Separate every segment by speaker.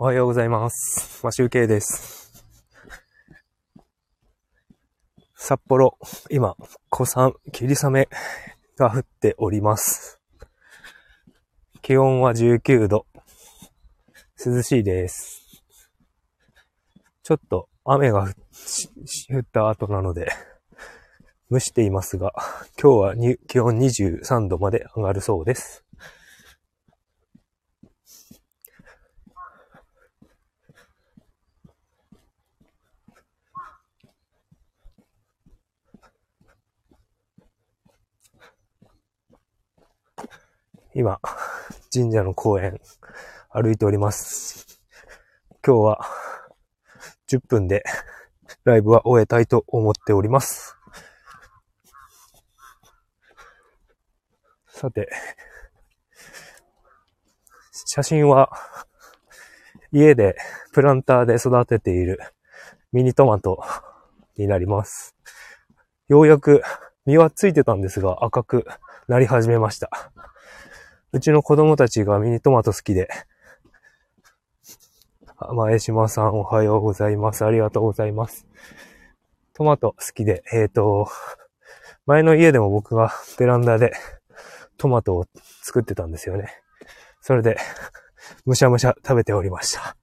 Speaker 1: おはようございます。マシュウケイです。札幌、今、小山、霧雨が降っております。気温は19度。涼しいです。ちょっと雨が降った後なので、蒸していますが、今日は気温23度まで上がるそうです。今、神社の公園、歩いております。今日は、10分で、ライブは終えたいと思っております。さて、写真は、家でプランターで育てているミニトマトになります。ようやく実はついてたんですが赤くなり始めました。うちの子供たちがミニトマト好きで、前島さんおはようございます。ありがとうございます。トマト好きで、えっ、と、前の家でも僕がベランダでトマトを作ってたんですよね。それで、むしゃむしゃ食べておりました。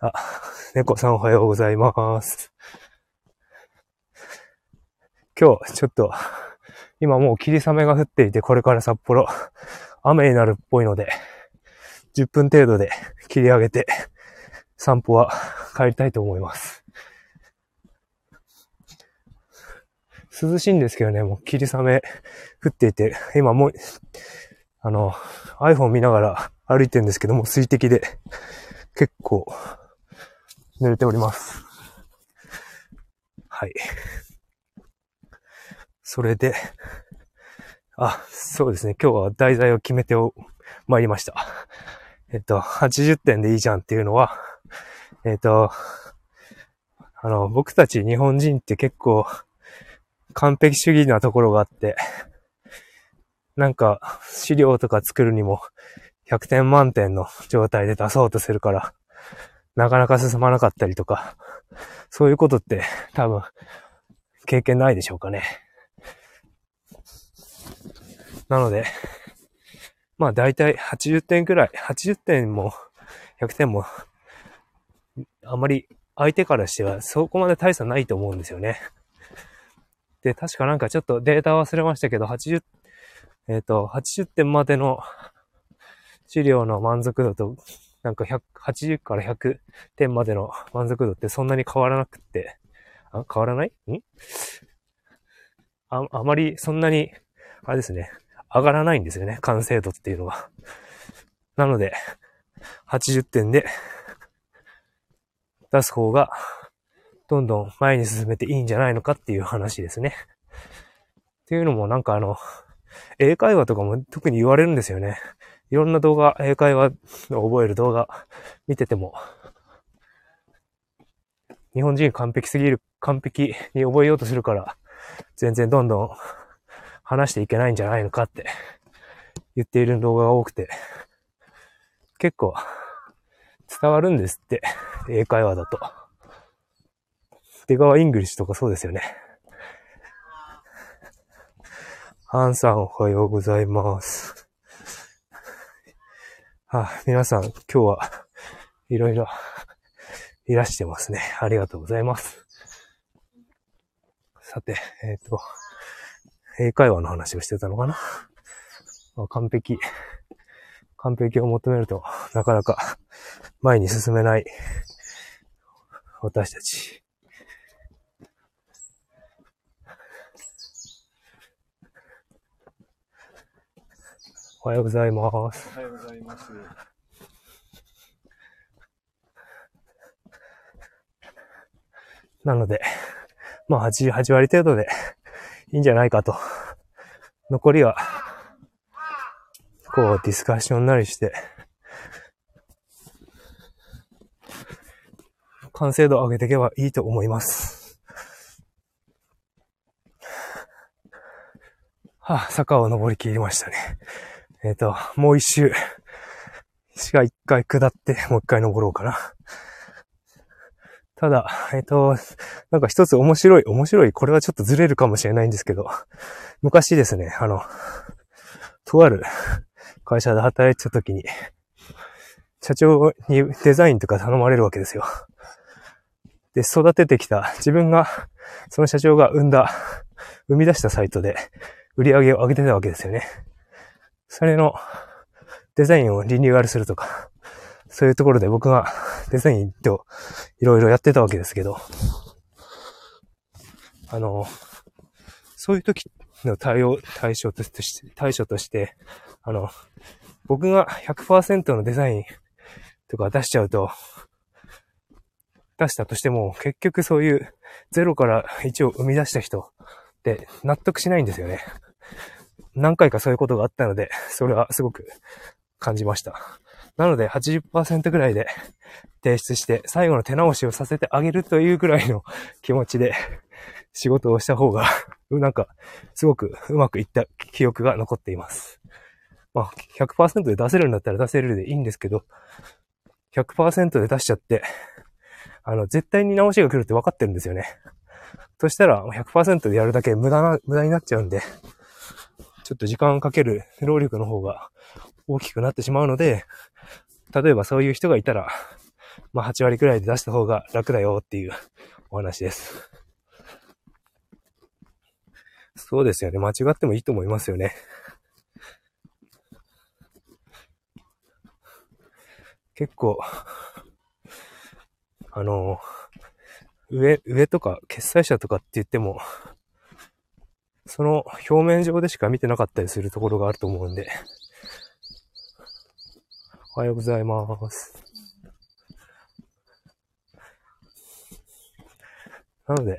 Speaker 1: あ、猫さんおはようございます。今日、ちょっと、今もう霧雨が降っていて、これから札幌、雨になるっぽいので、10分程度で切り上げて、散歩は帰りたいと思います。涼しいんですけどね、もう霧雨降っていて、今もう、あの、iPhone 見ながら歩いてるんですけども、水滴で結構濡れております。はい。それで、あ、そうですね。今日は題材を決めてお参りました。えっと、80点でいいじゃんっていうのは、えっと、あの、僕たち日本人って結構完璧主義なところがあって、なんか資料とか作るにも100点満点の状態で出そうとするから、なかなか進まなかったりとか、そういうことって多分経験ないでしょうかね。なので、まあ大体80点くらい、80点も100点も、あまり相手からしてはそこまで大差ないと思うんですよね。で、確かなんかちょっとデータ忘れましたけど、80、えっ、と、80点までの資料の満足度と、なんか180から100点までの満足度ってそんなに変わらなくって、あ、変わらない？ん？あ、あまりそんなに、あれですね、上がらないんですよね、完成度っていうのが。なので、80点で出す方が、どんどん前に進めていいんじゃないのかっていう話ですね。っていうのもなんかあの、英会話とかも特に言われるんですよね。いろんな動画、英会話を覚える動画見てても、日本人完璧すぎる、完璧に覚えようとするから、全然どんどん話していけないんじゃないのかって言っている動画が多くて、結構伝わるんですって、英会話だと。出川イングリッシュとかそうですよね。ハンさんおはようございます。はあ、皆さん今日はいろいろいらしてますね。ありがとうございます。さて、えっ、と、英会話の話をしてたのかな、ま あ完璧、完璧を求めるとなかなか前に進めない私たち。おはようございます。
Speaker 2: おはようございます。
Speaker 1: なので、まあ88割程度でいいんじゃないかと。残りは、こうディスカッションなりして、完成度を上げていけばいいと思います。はあ、坂を登り切りましたね。えっ、と、もう一周私が一回下って、もう一回登ろうかな。ただ、えっと、なんか一つ面白い、面白い、これはちょっとずれるかもしれないんですけど、昔ですね、あの、とある会社で働いてた時に、社長にデザインとか頼まれるわけですよ。で、育ててきた、自分が、その社長が生んだ、生み出したサイトで売り上げを上げてたわけですよね。それのデザインをリニューアルするとか、そういうところで僕が デザインといろいろやってたわけですけど、あの、そういう時の対応、対象として、対処として、あの、僕が100%のデザインとか出しちゃうと、出したとしても、結局そういう0から1を生み出した人って納得しないんですよね。何回かそういうことがあったので、それはすごく感じました。なので80%ぐらいで提出して、最後の手直しをさせてあげるというぐらいの気持ちで仕事をした方が、なんか、すごくうまくいった記憶が残っています。まあ、100%で出せるんだったら出せるでいいんですけど、100%で出しちゃって、あの、絶対に直しが来るって分かってるんですよね。そしたら、100%でやるだけ無駄な、無駄になっちゃうんで、ちょっと時間かける労力の方が大きくなってしまうので、例えばそういう人がいたら、まあ8割くらいで出した方が楽だよっていう お話です。そうですよね。間違ってもいいと思いますよね。結構、あの、上、上とか決済者とかって言っても、その表面上でしか見てなかったりするところがあると思うんで、おはようございます。なので、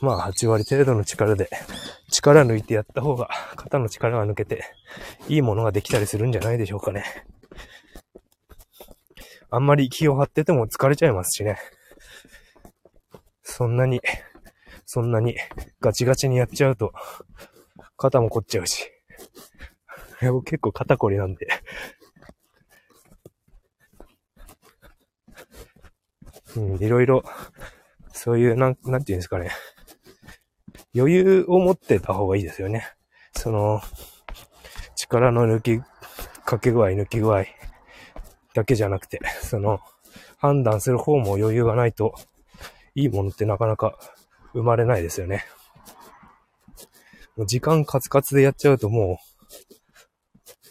Speaker 1: まあ8割程度の力で力抜いてやった方が肩の力が抜けていいものができたりするんじゃないでしょうかね。あんまり気を張ってても疲れちゃいますしね。そんなに、そんなにガチガチにやっちゃうと肩も凝っちゃうし。結構肩こりなんでうん、いろいろ、そういう、なん、なんていうんですかね。余裕を持ってた方がいいですよね。その、力の抜き、かけ具合、抜き具合だけじゃなくて、その、判断する方も余裕がないと、いいものってなかなか生まれないですよね。時間カツカツでやっちゃうともう、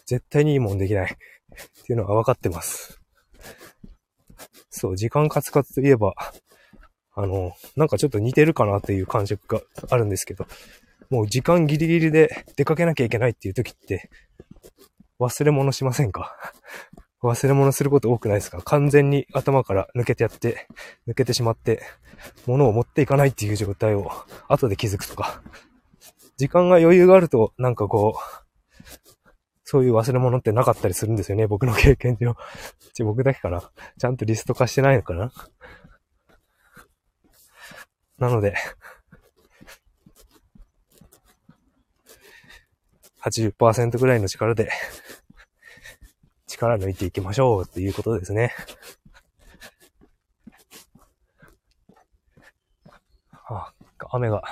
Speaker 1: 絶対にいいもんできない。っていうのは分かってます。そう、時間カツカツといえば、あの、なんかちょっと似てるかなっていう感触があるんですけど、もう時間ギリギリで出かけなきゃいけないっていう時って、忘れ物しませんか？忘れ物すること多くないですか？完全に頭から抜けてやって、抜けてしまって、物を持っていかないっていう状態を後で気づくとか、時間が余裕があると、なんかこう、そういう忘れ物ってなかったりするんですよね。僕の経験上。ち僕だけかな。ちゃんとリスト化してないのかな。なので、80%ぐらいの力で、力抜いていきましょうっていうことですね。あ、雨が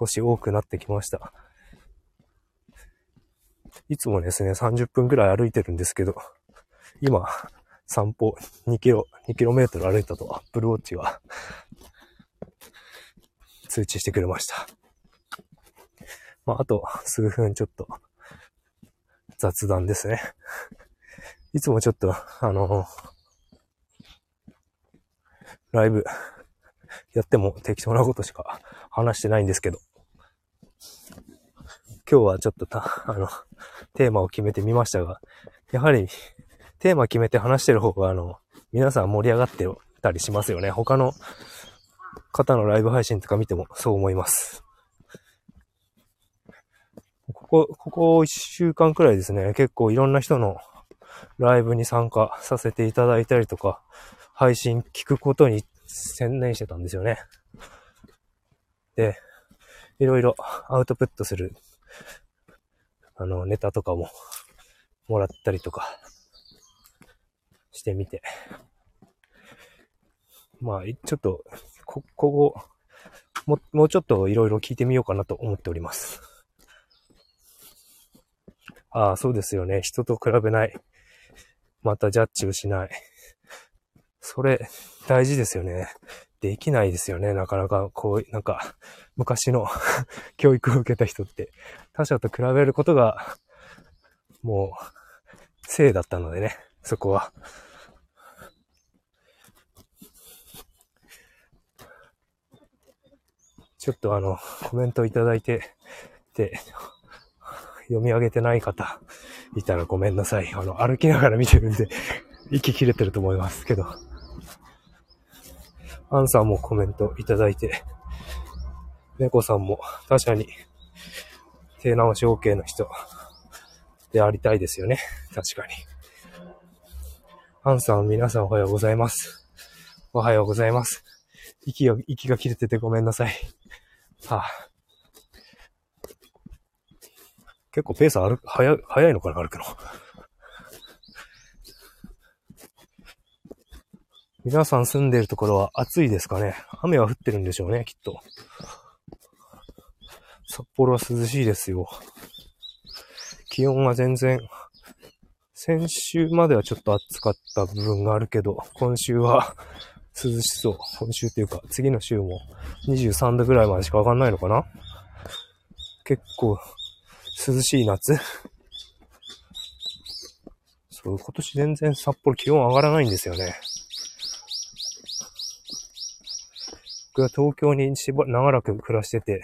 Speaker 1: 少し多くなってきました。いつもですね、30分くらい歩いてるんですけど、今、散歩2キロ、2キロメートル歩いたと Apple Watch が通知してくれました。まあ、あと数分ちょっと雑談ですね。いつもちょっと、あのライブやっても適当なことしか話してないんですけど、今日はちょっとた、あの、テーマを決めてみましたが、やはり、テーマ決めて話してる方が、あの、皆さん盛り上がってたりしますよね。他の方のライブ配信とか見てもそう思います。ここ、ここ一週間くらいですね、結構いろんな人のライブに参加させていただいたりとか、配信聞くことに専念してたんですよね。で、いろいろアウトプットするあの、ネタとかも もらったりとかしてみて。まあ、ちょっと、こ、ここ、も、もうちょっといろいろ聞いてみようかなと思っております。ああ、そうですよね。人と比べない。またジャッジをしない。それ、大事ですよね。できないですよね。なかなか、こう、なんか、昔の 教育を受けた人って、他者と比べることが、もう、性だったのでね、そこは。ちょっとあの、コメントいただいて、で、読み上げてない方いたらごめんなさい。あの、歩きながら見てるんで、息切れてると思いますけど。アンさんもコメントいただいて、猫さんも確かに手直し OK の人でありたいですよね。確かに。アンさん、皆さんおはようございます。おはようございます。息が、息が切れててごめんなさい。はあ、結構ペース歩く、早い、早いのかな、歩くの。皆さん住んでるところは暑いですかね？雨は降ってるんでしょうね、きっと。札幌は涼しいですよ。気温は全然、先週まではちょっと暑かった部分があるけど、今週は涼しそう。今週っていうか、次の週も23度ぐらいまでしか上がんないのかな？結構涼しい夏そう、今年全然札幌気温上がらないんですよね。僕は東京にしば長らく暮らしてて、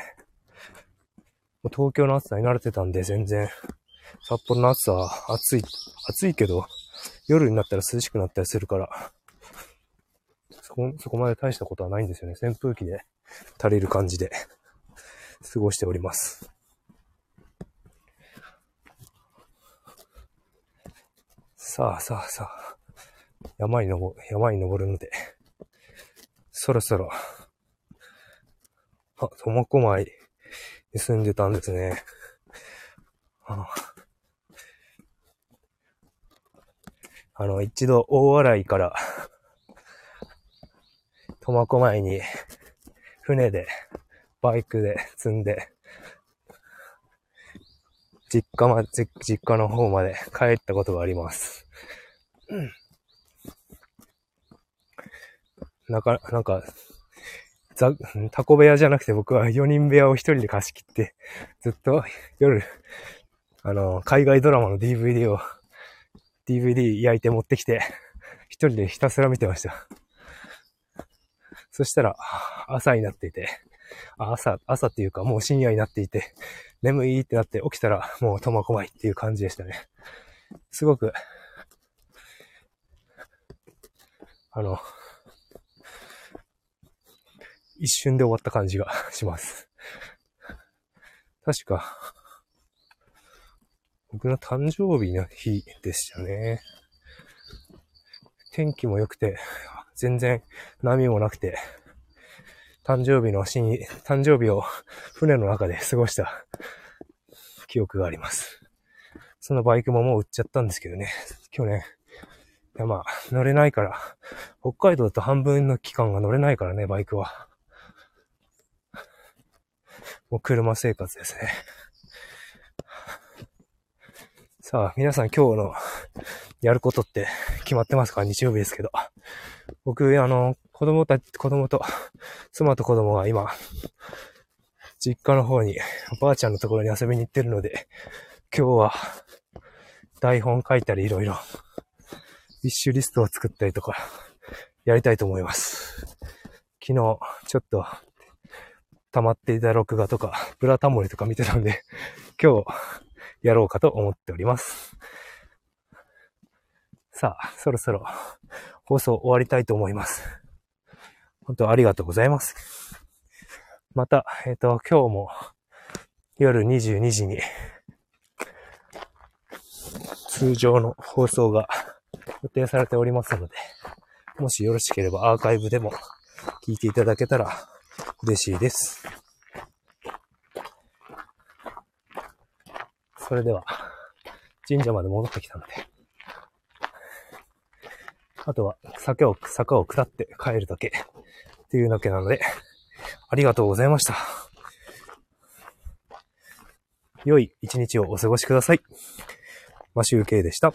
Speaker 1: 東京の暑さに慣れてたんで全然、札幌の暑さは暑い、暑いけど、夜になったら涼しくなったりするから、そこ、そこまで大したことはないんですよね。扇風機で足りる感じで過ごしております。さあさあさあ、山に登、山に登るので、そろそろあ、苫小牧に住んでたんですね。ああの、一度大洗から苫小牧に船で、バイクで積んで、実家ま、実家の方まで帰ったことがあります。うん。なか、なんか、ザ、タコ部屋じゃなくて僕は4人部屋を1人で貸し切って、ずっと夜、あの、海外ドラマの DVD を、DVD 焼いて持ってきて、一人でひたすら見てました。そしたら、朝になっていて、朝、朝っていうかもう深夜になっていて、眠いってなって起きたらもう苫小牧っていう感じでしたね。すごく、あの、一瞬で終わった感じが します。確か、僕の誕生日の日でしたね。天気も良くて、全然波もなくて、誕生日のシーン、誕生日を船の中で過ごした 記憶があります。そのバイクももう売っちゃったんですけどね、去年。いやまあ、乗れないから、北海道だと半分の期間が乗れないからね、バイクは。もう車生活ですね。さあ、皆さん今日のやることって決まってますか？日曜日ですけど。僕、あの、子供たち、子供と、妻と子供が今、実家の方に、おばあちゃんのところに遊びに行ってるので、今日は、台本書いたりいろいろ、ビッシュリストを作ったりとか、やりたいと思います。昨日、ちょっと、溜まっていた録画とか、ブラタモリとか見てたんで、今日、やろうかと思っております。さあ、そろそろ放送終わりたいと思います。本当ありがとうございます。また、えっ、ー、と、今日も夜22時に通常の放送が予定されておりますので、もしよろしければアーカイブでも聞いていただけたら嬉しいです。それでは、神社まで戻ってきたので、あとは坂を、坂を下って帰るだけっていうだけなので、ありがとうございました。良い一日をお過ごしください。マシュウケイでした。